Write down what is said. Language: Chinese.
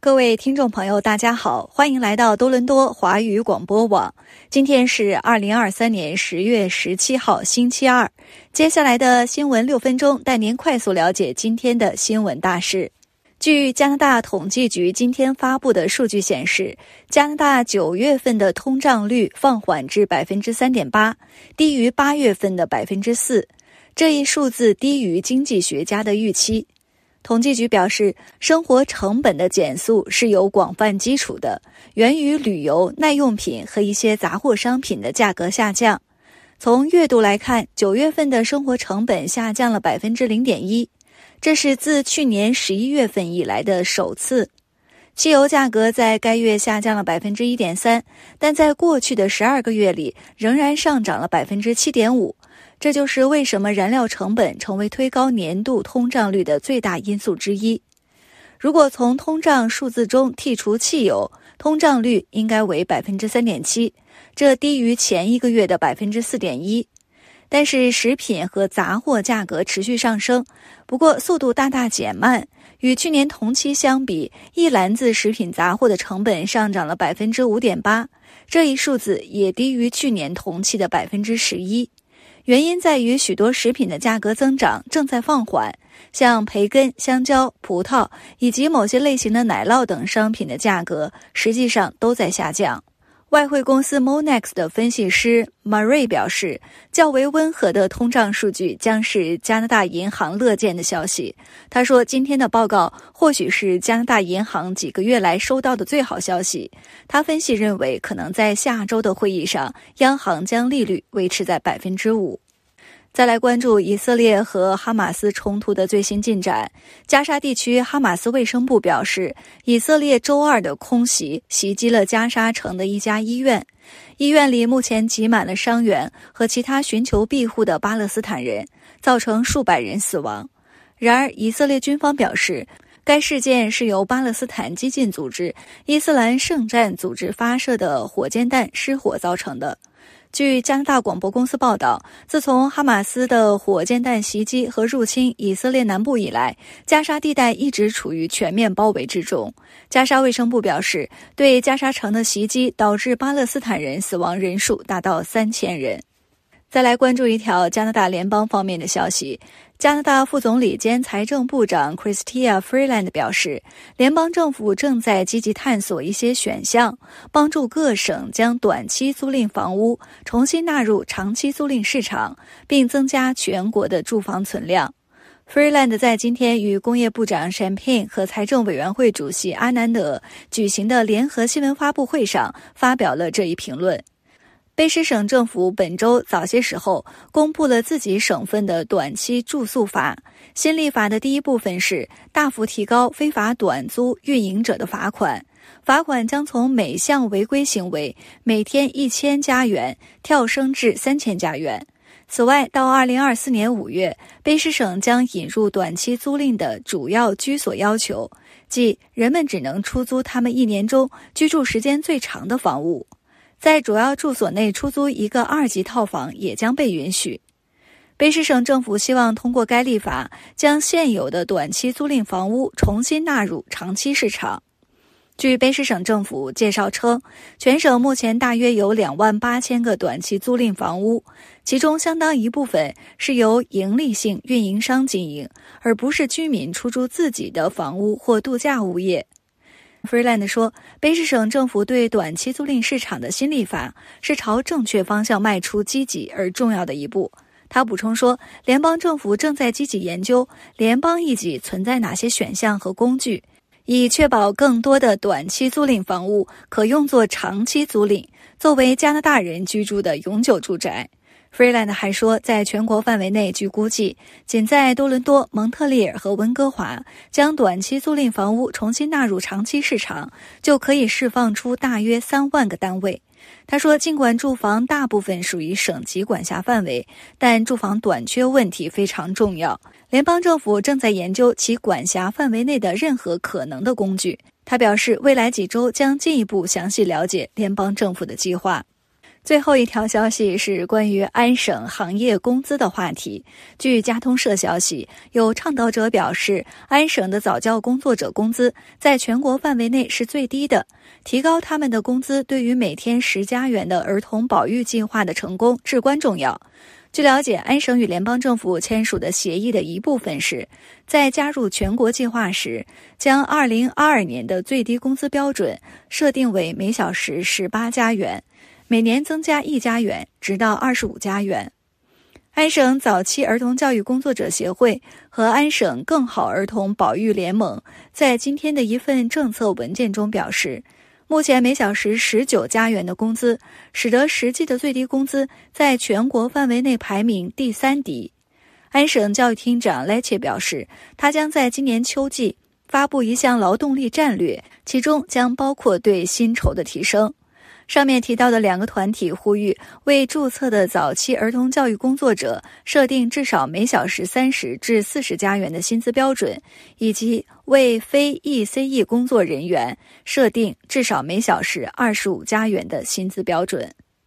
各位听众朋友，大家好，欢迎来到多伦多华语广播网。今天是二零二三年十月十七号，星期二。接下来的新闻六分钟，带您快速了解今天的新闻大事。据加拿大统计局今天发布的数据显示，加拿大九月份的通胀率放缓至百分之三点八，低于八月份的百分之四。这一数字低于经济学家的预期。统计局表示，生活成本的减速是有广泛基础的，源于旅游、耐用品和一些杂货商品的价格下降。从月度来看，九月份的生活成本下降了百分之零点一，这是自去年十一月份以来的首次。汽油价格在该月下降了百分之一点三，但在过去的十二个月里仍然上涨了百分之七点五。这就是为什么燃料成本成为推高年度通胀率的最大因素之一。如果从通胀数字中剔除汽油，通胀率应该为百分之三点七，这低于前一个月的百分之四点一。但是食品和杂货价格持续上升，不过速度大大减慢。与去年同期相比，一篮子食品杂货的成本上涨了百分之五点八，这一数字也低于去年同期的百分之十一。原因在于许多食品的价格增长正在放缓，像培根、香蕉、葡萄以及某些类型的奶酪等商品的价格实际上都在下降。外汇公司 Monex 的分析师 Marie 表示，较为温和的通胀数据将是加拿大银行乐见的消息。他说：“今天的报告或许是加拿大银行几个月来收到的最好消息。”他分析认为，可能在下周的会议上，央行将利率维持在百分之五。再来关注以色列和哈马斯冲突的最新进展。加沙地区哈马斯卫生部表示，以色列周二的空袭袭击了加沙城的一家医院，医院里目前挤满了伤员和其他寻求庇护的巴勒斯坦人，造成数百人死亡。然而，以色列军方表示，该事件是由巴勒斯坦激进组织伊斯兰圣战组织发射的火箭弹失火造成的。据加拿大广播公司报道，自从哈马斯的火箭弹袭击和入侵以色列南部以来，加沙地带一直处于全面包围之中。加沙卫生部表示，对加沙城的袭击导致巴勒斯坦人死亡人数达到三千人。再来关注一条加拿大联邦方面的消息。加拿大副总理兼财政部长 Christia Freeland 表示，联邦政府正在积极探索一些选项，帮助各省将短期租赁房屋重新纳入长期租赁市场，并增加全国的住房存量。Freeland 在今天与工业部长 Champagne 和财政委员会主席阿南德举行的联合新闻发布会上发表了这一评论。卑诗省政府本周早些时候公布了自己省份的短期住宿法。新立法的第一部分是大幅提高非法短租运营者的罚款，罚款将从每项违规行为每天一千加元跳升至三千加元。此外，到二零二四年五月，卑诗省将引入短期租赁的主要居所要求，即人们只能出租他们一年中居住时间最长的房屋。在主要住所内出租一个二级套房也将被允许。卑诗省政府希望通过该立法，将现有的短期租赁房屋重新纳入长期市场。据卑诗省政府介绍称，全省目前大约有两万八千个短期租赁房屋，其中相当一部分是由盈利性运营商经营，而不是居民出租自己的房屋或度假物业。Freeland 说，卑诗省政府对短期租赁市场的新立法是朝正确方向迈出积极而重要的一步。他补充说，联邦政府正在积极研究联邦一级存在哪些选项和工具，以确保更多的短期租赁房屋可用作长期租赁，作为加拿大人居住的永久住宅。Freeland 还说，在全国范围内，据估计，仅在多伦多、蒙特利尔和温哥华将短期租赁房屋重新纳入长期市场，就可以释放出大约三万个单位。他说，尽管住房大部分属于省级管辖范围，但住房短缺问题非常重要。联邦政府正在研究其管辖范围内的任何可能的工具。他表示，未来几周将进一步详细了解联邦政府的计划。最后一条消息是关于安省行业工资的话题。据加通社消息，有倡导者表示，安省的早教工作者工资在全国范围内是最低的，提高他们的工资对于每天十加元的儿童保育计划的成功至关重要。据了解，安省与联邦政府签署的协议的一部分是在加入全国计划时，将2022年的最低工资标准设定为每小时18加元。每年增加一家园，直到二十五家园。安省早期儿童教育工作者协会和安省更好儿童保育联盟在今天的一份政策文件中表示，目前每小时十九加元的工资，使得实际的最低工资在全国范围内排名第三低。安省教育厅长莱切表示，他将在今年秋季发布一项劳动力战略，其中将包括对薪酬的提升。上面提到的两个团体呼吁为注册的早期儿童教育工作者设定至少每小时三十至四十加元的薪资标准，以及为非 ECE 工作人员设定至少每小时二十五加元的薪资标准。